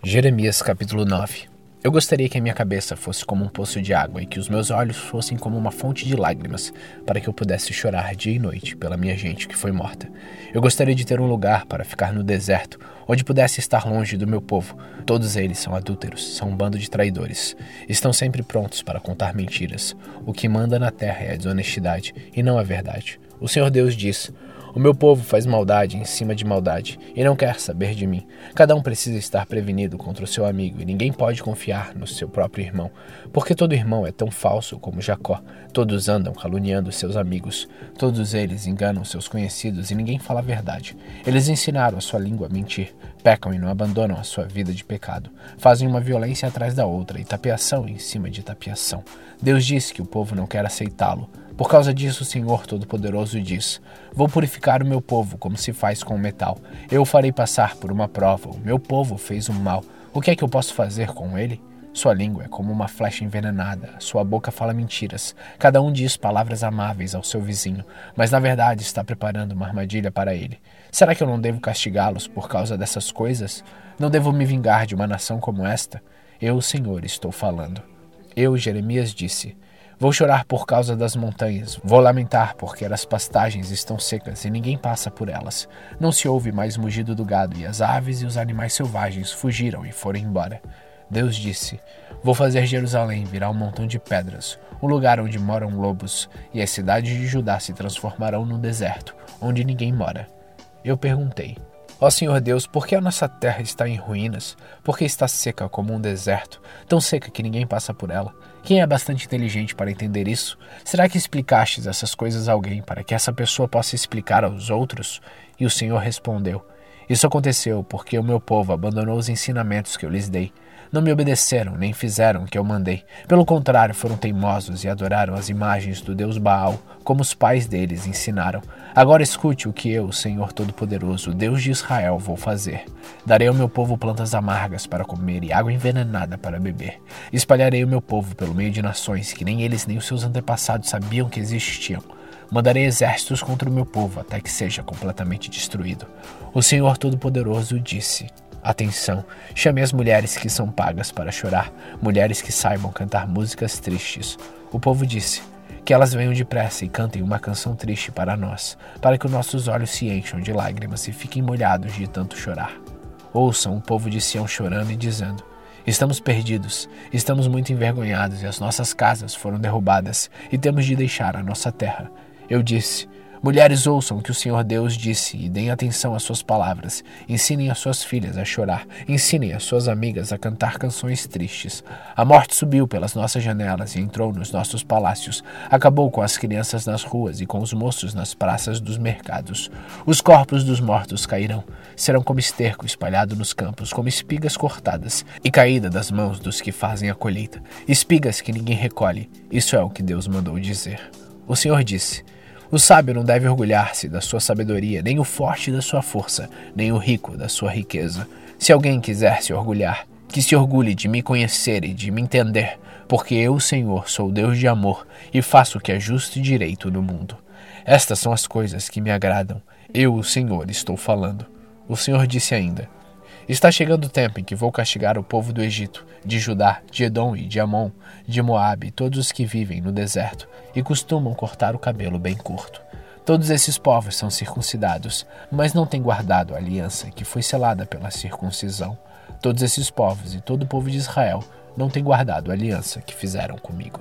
Jeremias capítulo 9 Eu gostaria que a minha cabeça fosse como um poço de água e que os meus olhos fossem como uma fonte de lágrimas, para que eu pudesse chorar dia e noite pela minha gente que foi morta. Eu gostaria de ter um lugar para ficar no deserto, onde pudesse estar longe do meu povo. Todos eles são adúlteros, são um bando de traidores. Estão sempre prontos para contar mentiras. O que manda na terra é a desonestidade e não a verdade. O Senhor Deus diz: o meu povo faz maldade em cima de maldade e não quer saber de mim. Cada um precisa estar prevenido contra o seu amigo e ninguém pode confiar no seu próprio irmão, porque todo irmão é tão falso como Jacó. Todos andam caluniando seus amigos, todos eles enganam seus conhecidos e ninguém fala a verdade. Eles ensinaram a sua língua a mentir, pecam e não abandonam a sua vida de pecado, fazem uma violência atrás da outra e tapeação em cima de tapeação. Deus disse que o povo não quer aceitá-lo. Por causa disso, o Senhor Todo-Poderoso diz: Vou purificar o meu povo como se faz com o metal. Eu o farei passar por uma prova. O meu povo fez o mal. O que é que eu posso fazer com ele? Sua língua é como uma flecha envenenada, sua boca fala mentiras. Cada um diz palavras amáveis ao seu vizinho, mas na verdade está preparando uma armadilha para ele. Será que eu não devo castigá-los por causa dessas coisas? Não devo me vingar de uma nação como esta? Eu, Senhor, estou falando. Eu, Jeremias, disse: Vou chorar por causa das montanhas, vou lamentar porque as pastagens estão secas e ninguém passa por elas. Não se ouve mais mugido do gado, e as aves e os animais selvagens fugiram e foram embora. Deus disse: Vou fazer Jerusalém virar um montão de pedras, um lugar onde moram lobos, e as cidades de Judá se transformarão num deserto, onde ninguém mora. Eu perguntei: Ó Senhor Deus, por que a nossa terra está em ruínas? Por que está seca como um deserto, tão seca que ninguém passa por ela? Quem é bastante inteligente para entender isso? Será que explicastes essas coisas a alguém para que essa pessoa possa explicar aos outros? E o Senhor respondeu: Isso aconteceu porque o meu povo abandonou os ensinamentos que eu lhes dei. Não me obedeceram, nem fizeram o que eu mandei. Pelo contrário, foram teimosos e adoraram as imagens do deus Baal, como os pais deles ensinaram. Agora escute o que eu, Senhor Todo-Poderoso, Deus de Israel, vou fazer. Darei ao meu povo plantas amargas para comer e água envenenada para beber. Espalharei o meu povo pelo meio de nações que nem eles nem os seus antepassados sabiam que existiam. Mandarei exércitos contra o meu povo até que seja completamente destruído. O Senhor Todo-Poderoso disse: Atenção, chame as mulheres que são pagas para chorar, mulheres que saibam cantar músicas tristes. O povo disse: Que elas venham depressa e cantem uma canção triste para nós, para que os nossos olhos se encham de lágrimas e fiquem molhados de tanto chorar. Ouçam o povo de Sião chorando e dizendo: Estamos perdidos, estamos muito envergonhados e as nossas casas foram derrubadas e temos de deixar a nossa terra. Eu disse: Mulheres, ouçam o que o Senhor Deus disse e deem atenção às suas palavras. Ensinem as suas filhas a chorar. Ensinem as suas amigas a cantar canções tristes. A morte subiu pelas nossas janelas e entrou nos nossos palácios. Acabou com as crianças nas ruas e com os moços nas praças dos mercados. Os corpos dos mortos cairão. Serão como esterco espalhado nos campos, como espigas cortadas e caída das mãos dos que fazem a colheita. Espigas que ninguém recolhe. Isso é o que Deus mandou dizer. O Senhor disse. O sábio não deve orgulhar-se da sua sabedoria, nem o forte da sua força, nem o rico da sua riqueza. Se alguém quiser se orgulhar, que se orgulhe de me conhecer e de me entender, porque eu, Senhor, sou Deus de amor e faço o que é justo e direito no mundo. Estas são as coisas que me agradam. Eu, o Senhor, estou falando. O Senhor disse ainda: Está chegando o tempo em que vou castigar o povo do Egito, de Judá, de Edom e de Amon, de Moabe, todos os que vivem no deserto e costumam cortar o cabelo bem curto. Todos esses povos são circuncidados, mas não têm guardado a aliança que foi selada pela circuncisão. Todos esses povos e todo o povo de Israel não têm guardado a aliança que fizeram comigo.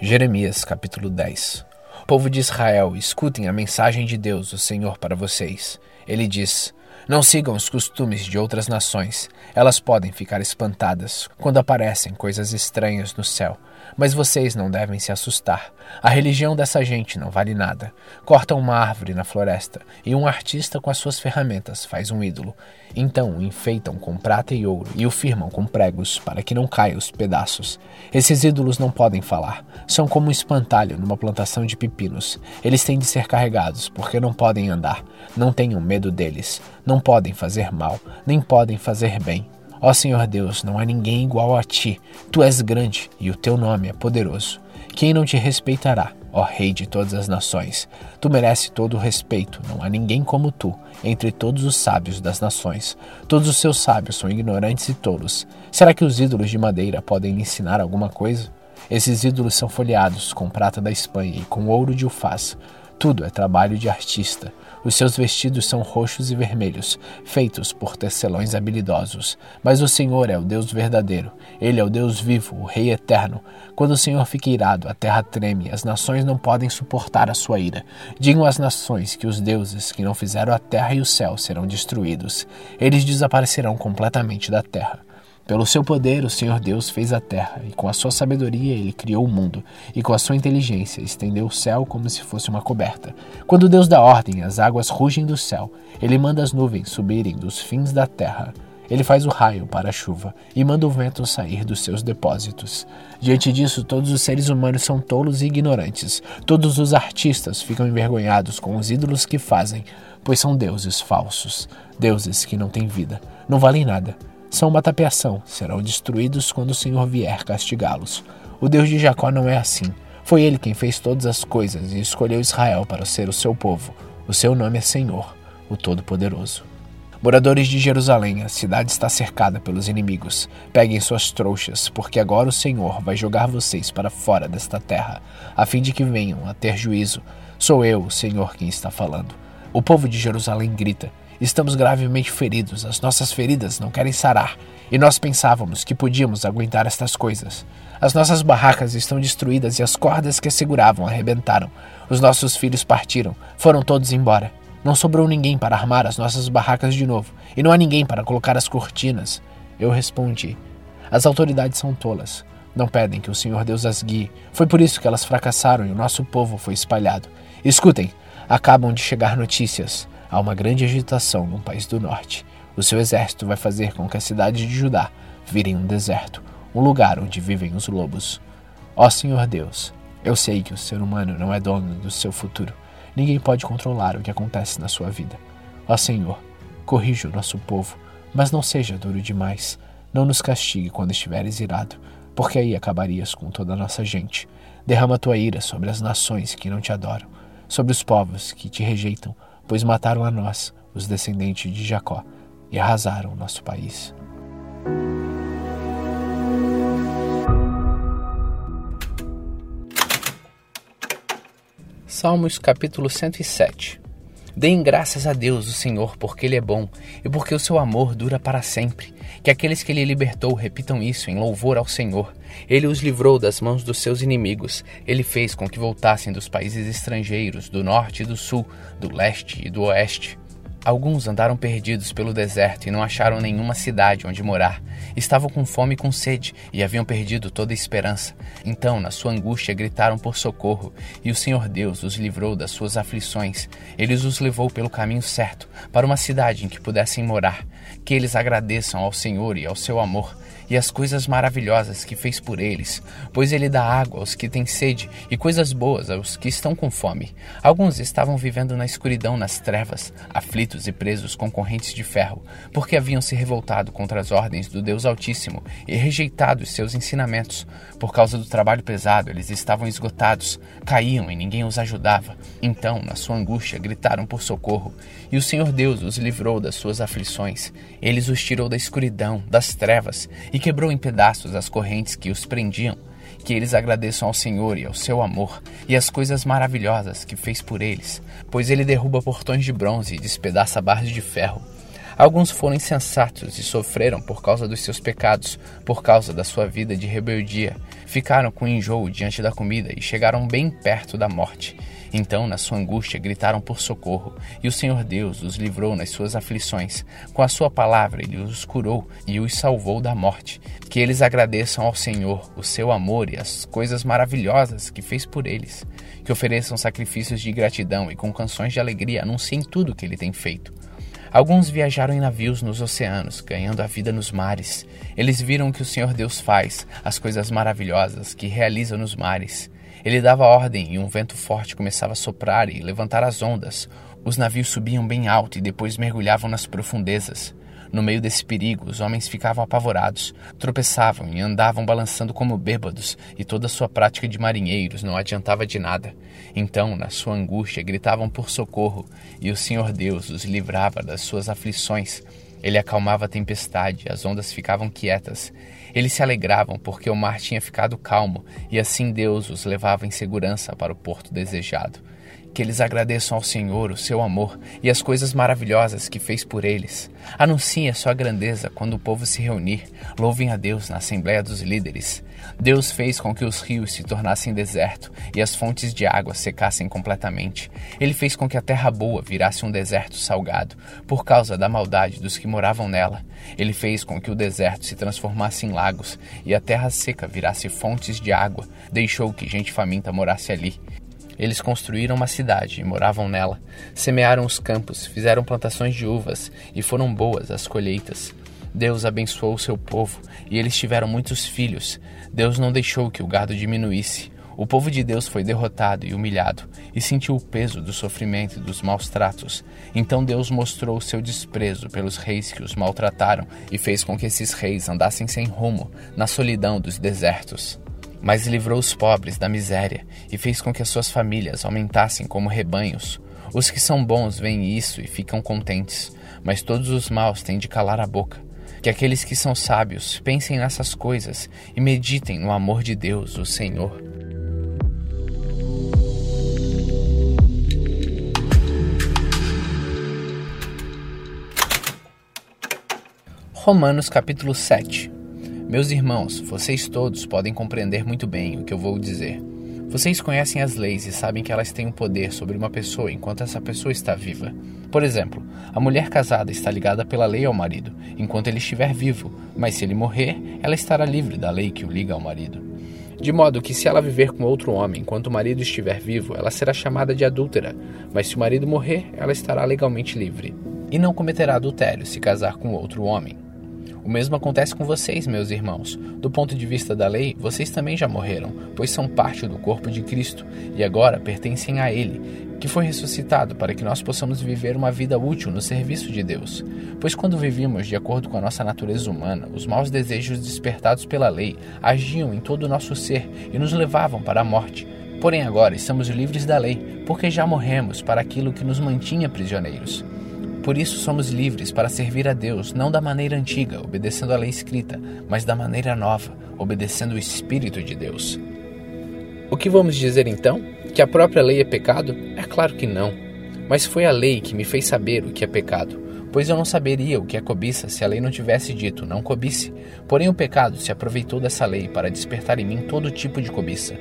Jeremias capítulo 10 Povo de Israel, escutem a mensagem de Deus, o Senhor, para vocês. Ele diz: Não sigam os costumes de outras nações. Elas podem ficar espantadas quando aparecem coisas estranhas no céu mas vocês não devem se assustar. A religião dessa gente não vale nada. Cortam uma árvore na floresta e um artista com as suas ferramentas faz um ídolo. Então o enfeitam com prata e ouro e o firmam com pregos para que não caia os pedaços. Esses ídolos não podem falar. São como um espantalho numa plantação de pepinos. Eles têm de ser carregados porque não podem andar. Não tenham medo deles. Não podem fazer mal, nem podem fazer bem. Ó Senhor Deus, não há ninguém igual a ti. Tu és grande e o teu nome é poderoso. Quem não te respeitará? ó Rei de todas as nações. Tu mereces todo o respeito, não há ninguém como tu, entre todos os sábios das nações. Todos os seus sábios são ignorantes e tolos. Será que os ídolos de madeira podem lhe ensinar alguma coisa? Esses ídolos são folheados com prata da Espanha e com ouro de Ufaz. Tudo é trabalho de artista. Os seus vestidos são roxos e vermelhos, feitos por tecelões habilidosos. Mas o Senhor é o Deus verdadeiro. Ele é o Deus vivo, o Rei eterno. Quando o Senhor fica irado, a terra treme, as nações não podem suportar a sua ira. Digam às nações que os deuses que não fizeram a terra e o céu serão destruídos. Eles desaparecerão completamente da terra. Pelo seu poder, o Senhor Deus fez a terra, e com a sua sabedoria ele criou o mundo, e com a sua inteligência estendeu o céu como se fosse uma coberta. Quando Deus dá ordem, as águas rugem do céu, ele manda as nuvens subirem dos fins da terra. Ele faz o raio para a chuva e manda o vento sair dos seus depósitos. Diante disso, todos os seres humanos são tolos e ignorantes. Todos os artistas ficam envergonhados com os ídolos que fazem, pois são deuses falsos, deuses que não têm vida, não valem nada são uma tapeação, serão destruídos quando o Senhor vier castigá-los. O Deus de Jacó não é assim. Foi ele quem fez todas as coisas e escolheu Israel para ser o seu povo. O seu nome é Senhor, o Todo-Poderoso. Moradores de Jerusalém, a cidade está cercada pelos inimigos. Peguem suas trouxas, porque agora o Senhor vai jogar vocês para fora desta terra, a fim de que venham a ter juízo. Sou eu, o Senhor, quem está falando. O povo de Jerusalém grita: Estamos gravemente feridos, as nossas feridas não querem sarar, e nós pensávamos que podíamos aguentar estas coisas. As nossas barracas estão destruídas e as cordas que as seguravam arrebentaram. Os nossos filhos partiram, foram todos embora. Não sobrou ninguém para armar as nossas barracas de novo, e não há ninguém para colocar as cortinas. Eu respondi: As autoridades são tolas. Não pedem que o Senhor Deus as guie. Foi por isso que elas fracassaram e o nosso povo foi espalhado. Escutem, acabam de chegar notícias. Há uma grande agitação no país do norte. O seu exército vai fazer com que a cidade de Judá vire um deserto, um lugar onde vivem os lobos. Ó Senhor Deus, eu sei que o ser humano não é dono do seu futuro. Ninguém pode controlar o que acontece na sua vida. Ó Senhor, corrija o nosso povo, mas não seja duro demais. Não nos castigue quando estiveres irado, porque aí acabarias com toda a nossa gente. Derrama tua ira sobre as nações que não te adoram, sobre os povos que te rejeitam, pois mataram a nós, os descendentes de Jacó, e arrasaram nosso país. Salmos capítulo 107 Deem graças a Deus, o Senhor, porque Ele é bom e porque o seu amor dura para sempre. Que aqueles que Ele libertou repitam isso em louvor ao Senhor. Ele os livrou das mãos dos seus inimigos. Ele fez com que voltassem dos países estrangeiros, do norte e do sul, do leste e do oeste. Alguns andaram perdidos pelo deserto e não acharam nenhuma cidade onde morar. Estavam com fome e com sede e haviam perdido toda a esperança. Então, na sua angústia, gritaram por socorro, e o Senhor Deus os livrou das suas aflições. Ele os levou pelo caminho certo, para uma cidade em que pudessem morar. Que eles agradeçam ao Senhor e ao seu amor e as coisas maravilhosas que fez por eles, pois ele dá água aos que têm sede e coisas boas aos que estão com fome. Alguns estavam vivendo na escuridão, nas trevas, aflitos e presos com correntes de ferro, porque haviam se revoltado contra as ordens do Deus Altíssimo e rejeitado os seus ensinamentos. Por causa do trabalho pesado, eles estavam esgotados, caíam e ninguém os ajudava. Então, na sua angústia, gritaram por socorro, e o Senhor Deus os livrou das suas aflições. Eles os tirou da escuridão, das trevas e quebrou em pedaços as correntes que os prendiam. Que eles agradeçam ao Senhor e ao seu amor e as coisas maravilhosas que fez por eles, pois ele derruba portões de bronze e despedaça barras de ferro. Alguns foram insensatos e sofreram por causa dos seus pecados, por causa da sua vida de rebeldia. Ficaram com enjoo diante da comida e chegaram bem perto da morte. Então, na sua angústia, gritaram por socorro, e o Senhor Deus os livrou nas suas aflições. Com a sua palavra, ele os curou e os salvou da morte. Que eles agradeçam ao Senhor o seu amor e as coisas maravilhosas que fez por eles. Que ofereçam sacrifícios de gratidão e com canções de alegria anunciem tudo o que ele tem feito. Alguns viajaram em navios nos oceanos, ganhando a vida nos mares. Eles viram o que o Senhor Deus faz, as coisas maravilhosas que realiza nos mares. Ele dava ordem e um vento forte começava a soprar e levantar as ondas. Os navios subiam bem alto e depois mergulhavam nas profundezas. No meio desse perigo, os homens ficavam apavorados, tropeçavam e andavam balançando como bêbados, e toda a sua prática de marinheiros não adiantava de nada. Então, na sua angústia, gritavam por socorro, e o Senhor Deus os livrava das suas aflições. Ele acalmava a tempestade, as ondas ficavam quietas. Eles se alegravam porque o mar tinha ficado calmo, e assim Deus os levava em segurança para o porto desejado que eles agradeçam ao Senhor o seu amor e as coisas maravilhosas que fez por eles. Anunciem a sua grandeza quando o povo se reunir. Louvem a Deus na Assembleia dos Líderes. Deus fez com que os rios se tornassem deserto e as fontes de água secassem completamente. Ele fez com que a terra boa virasse um deserto salgado, por causa da maldade dos que moravam nela. Ele fez com que o deserto se transformasse em lagos e a terra seca virasse fontes de água. Deixou que gente faminta morasse ali. Eles construíram uma cidade e moravam nela. Semearam os campos, fizeram plantações de uvas e foram boas as colheitas. Deus abençoou o seu povo e eles tiveram muitos filhos. Deus não deixou que o gado diminuísse. O povo de Deus foi derrotado e humilhado e sentiu o peso do sofrimento e dos maus tratos. Então Deus mostrou o seu desprezo pelos reis que os maltrataram e fez com que esses reis andassem sem rumo na solidão dos desertos mas livrou os pobres da miséria e fez com que as suas famílias aumentassem como rebanhos. Os que são bons veem isso e ficam contentes, mas todos os maus têm de calar a boca. Que aqueles que são sábios pensem nessas coisas e meditem no amor de Deus, o Senhor. Romanos capítulo 7 meus irmãos, vocês todos podem compreender muito bem o que eu vou dizer. Vocês conhecem as leis e sabem que elas têm um poder sobre uma pessoa enquanto essa pessoa está viva. Por exemplo, a mulher casada está ligada pela lei ao marido enquanto ele estiver vivo, mas se ele morrer, ela estará livre da lei que o liga ao marido. De modo que, se ela viver com outro homem enquanto o marido estiver vivo, ela será chamada de adúltera, mas se o marido morrer, ela estará legalmente livre. E não cometerá adultério se casar com outro homem. O mesmo acontece com vocês, meus irmãos. Do ponto de vista da lei, vocês também já morreram, pois são parte do corpo de Cristo e agora pertencem a Ele, que foi ressuscitado para que nós possamos viver uma vida útil no serviço de Deus. Pois quando vivíamos de acordo com a nossa natureza humana, os maus desejos despertados pela lei agiam em todo o nosso ser e nos levavam para a morte. Porém, agora estamos livres da lei, porque já morremos para aquilo que nos mantinha prisioneiros. Por isso somos livres para servir a Deus, não da maneira antiga, obedecendo a lei escrita, mas da maneira nova, obedecendo o Espírito de Deus. O que vamos dizer então? Que a própria lei é pecado? É claro que não. Mas foi a lei que me fez saber o que é pecado, pois eu não saberia o que é cobiça se a lei não tivesse dito não cobice. Porém, o pecado se aproveitou dessa lei para despertar em mim todo tipo de cobiça.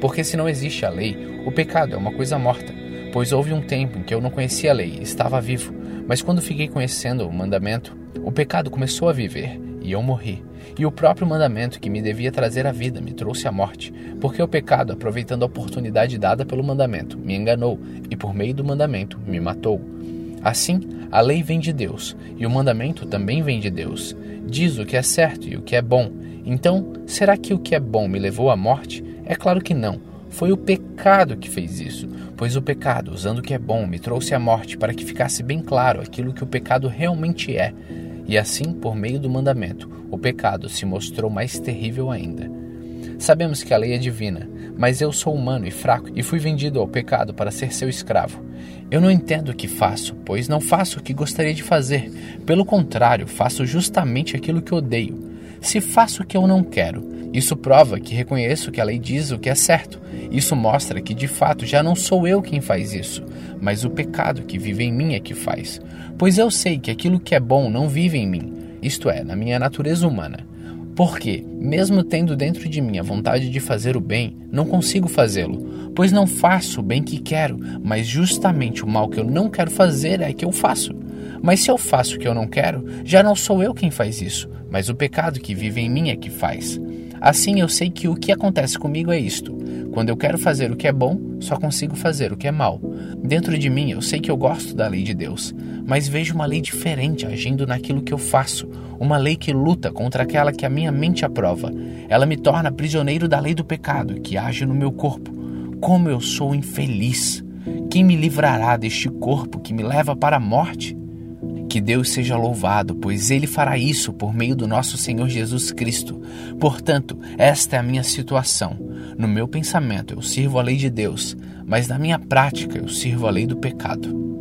Porque se não existe a lei, o pecado é uma coisa morta, pois houve um tempo em que eu não conhecia a lei estava vivo mas quando fiquei conhecendo o mandamento, o pecado começou a viver e eu morri. E o próprio mandamento que me devia trazer a vida me trouxe a morte, porque o pecado, aproveitando a oportunidade dada pelo mandamento, me enganou e por meio do mandamento me matou. Assim, a lei vem de Deus e o mandamento também vem de Deus. Diz o que é certo e o que é bom. Então, será que o que é bom me levou à morte? É claro que não. Foi o pecado que fez isso, pois o pecado, usando o que é bom, me trouxe a morte para que ficasse bem claro aquilo que o pecado realmente é. E assim, por meio do mandamento, o pecado se mostrou mais terrível ainda. Sabemos que a lei é divina, mas eu sou humano e fraco e fui vendido ao pecado para ser seu escravo. Eu não entendo o que faço, pois não faço o que gostaria de fazer. Pelo contrário, faço justamente aquilo que odeio. Se faço o que eu não quero, isso prova que reconheço que a lei diz o que é certo. Isso mostra que de fato já não sou eu quem faz isso, mas o pecado que vive em mim é que faz. Pois eu sei que aquilo que é bom não vive em mim, isto é, na minha natureza humana. Porque, mesmo tendo dentro de mim a vontade de fazer o bem, não consigo fazê-lo, pois não faço o bem que quero, mas justamente o mal que eu não quero fazer é que eu faço. Mas se eu faço o que eu não quero, já não sou eu quem faz isso, mas o pecado que vive em mim é que faz. Assim eu sei que o que acontece comigo é isto. Quando eu quero fazer o que é bom, só consigo fazer o que é mal. Dentro de mim eu sei que eu gosto da lei de Deus, mas vejo uma lei diferente agindo naquilo que eu faço, uma lei que luta contra aquela que a minha mente aprova. Ela me torna prisioneiro da lei do pecado que age no meu corpo. Como eu sou infeliz! Quem me livrará deste corpo que me leva para a morte? Que Deus seja louvado, pois Ele fará isso por meio do nosso Senhor Jesus Cristo. Portanto, esta é a minha situação. No meu pensamento, eu sirvo a lei de Deus, mas na minha prática, eu sirvo a lei do pecado.